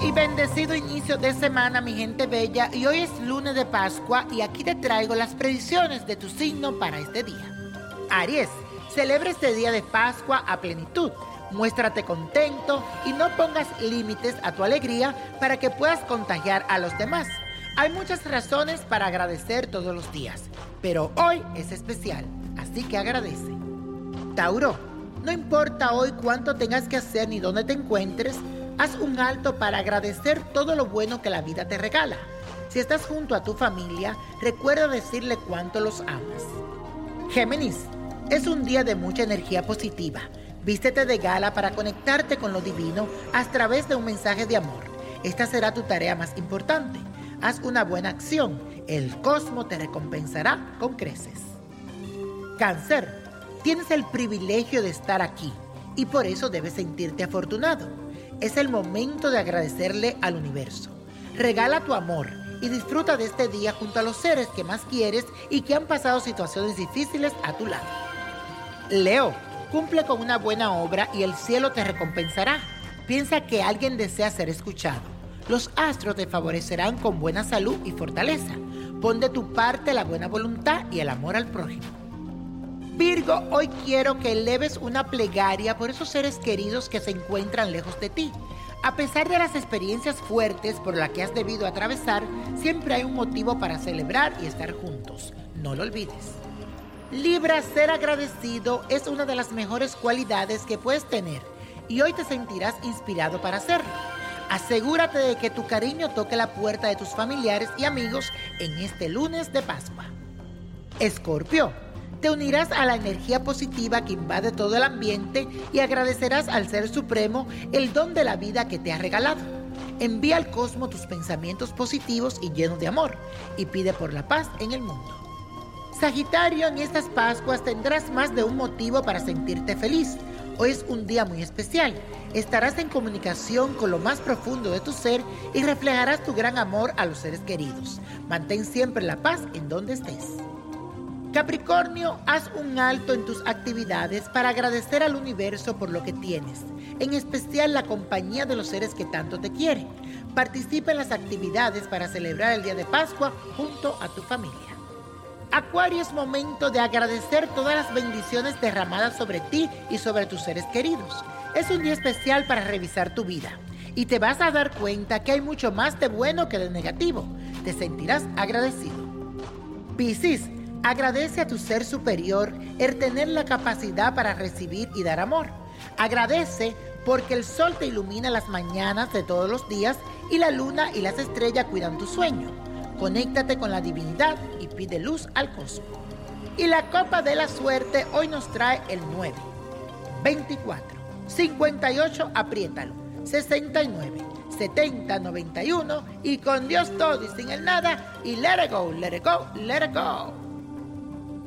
Y bendecido inicio de semana, mi gente bella. Y hoy es lunes de Pascua y aquí te traigo las predicciones de tu signo para este día. Aries, celebra este día de Pascua a plenitud. Muéstrate contento y no pongas límites a tu alegría para que puedas contagiar a los demás. Hay muchas razones para agradecer todos los días, pero hoy es especial, así que agradece. Tauro, no importa hoy cuánto tengas que hacer ni dónde te encuentres, haz un alto para agradecer todo lo bueno que la vida te regala. Si estás junto a tu familia, recuerda decirle cuánto los amas. Géminis, es un día de mucha energía positiva. Vístete de gala para conectarte con lo divino a través de un mensaje de amor. Esta será tu tarea más importante. Haz una buena acción. El cosmos te recompensará con creces. Cáncer, tienes el privilegio de estar aquí y por eso debes sentirte afortunado. Es el momento de agradecerle al universo. Regala tu amor y disfruta de este día junto a los seres que más quieres y que han pasado situaciones difíciles a tu lado. Leo, cumple con una buena obra y el cielo te recompensará. Piensa que alguien desea ser escuchado. Los astros te favorecerán con buena salud y fortaleza. Pon de tu parte la buena voluntad y el amor al prójimo. Virgo, hoy quiero que eleves una plegaria por esos seres queridos que se encuentran lejos de ti. A pesar de las experiencias fuertes por las que has debido atravesar, siempre hay un motivo para celebrar y estar juntos. No lo olvides. Libra, ser agradecido es una de las mejores cualidades que puedes tener y hoy te sentirás inspirado para hacerlo. Asegúrate de que tu cariño toque la puerta de tus familiares y amigos en este lunes de Pascua. Escorpio, te unirás a la energía positiva que invade todo el ambiente y agradecerás al Ser Supremo el don de la vida que te ha regalado. Envía al cosmos tus pensamientos positivos y llenos de amor y pide por la paz en el mundo. Sagitario, en estas Pascuas tendrás más de un motivo para sentirte feliz. Hoy es un día muy especial. Estarás en comunicación con lo más profundo de tu ser y reflejarás tu gran amor a los seres queridos. Mantén siempre la paz en donde estés. Capricornio, haz un alto en tus actividades para agradecer al universo por lo que tienes, en especial la compañía de los seres que tanto te quieren. Participa en las actividades para celebrar el día de Pascua junto a tu familia. Acuario es momento de agradecer todas las bendiciones derramadas sobre ti y sobre tus seres queridos. Es un día especial para revisar tu vida y te vas a dar cuenta que hay mucho más de bueno que de negativo. Te sentirás agradecido. Piscis, agradece a tu ser superior el tener la capacidad para recibir y dar amor. Agradece porque el sol te ilumina las mañanas de todos los días y la luna y las estrellas cuidan tu sueño. Conéctate con la divinidad y pide luz al cosmos. Y la copa de la suerte hoy nos trae el 9, 24, 58, apriétalo, 69, 70, 91 y con Dios todo y sin el nada y let it go, let it go, let it go.